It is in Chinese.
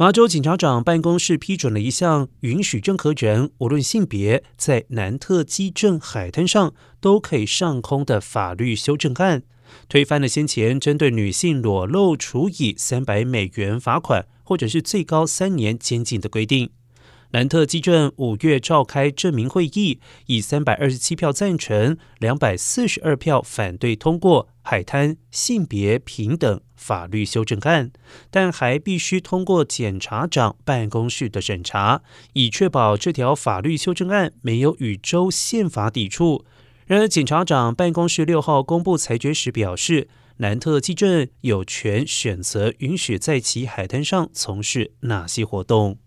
麻州警察长办公室批准了一项允许任何人无论性别在南特基镇海滩上都可以上空的法律修正案，推翻了先前针对女性裸露处以三百美元罚款或者是最高三年监禁的规定。南特基镇五月召开证明会议，以三百二十七票赞成、两百四十二票反对通过海滩性别平等法律修正案，但还必须通过检察长办公室的审查，以确保这条法律修正案没有与州宪法抵触。然而，检察长办公室六号公布裁决时表示，南特基镇有权选择允许在其海滩上从事哪些活动。